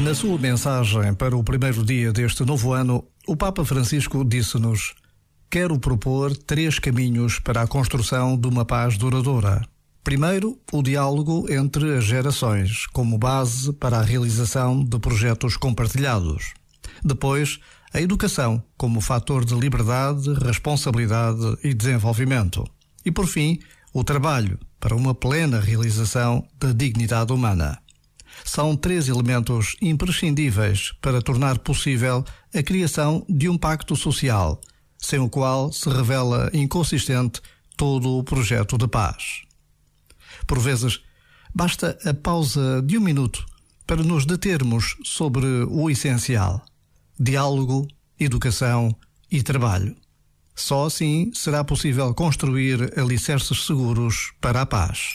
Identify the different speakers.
Speaker 1: Na sua mensagem para o primeiro dia deste novo ano, o Papa Francisco disse-nos: Quero propor três caminhos para a construção de uma paz duradoura. Primeiro, o diálogo entre as gerações, como base para a realização de projetos compartilhados. Depois, a educação, como fator de liberdade, responsabilidade e desenvolvimento. E, por fim, o trabalho, para uma plena realização da dignidade humana são três elementos imprescindíveis para tornar possível a criação de um pacto social, sem o qual se revela inconsistente todo o projeto de paz. Por vezes, basta a pausa de um minuto para nos determos sobre o essencial: diálogo, educação e trabalho. Só assim será possível construir alicerces seguros para a paz.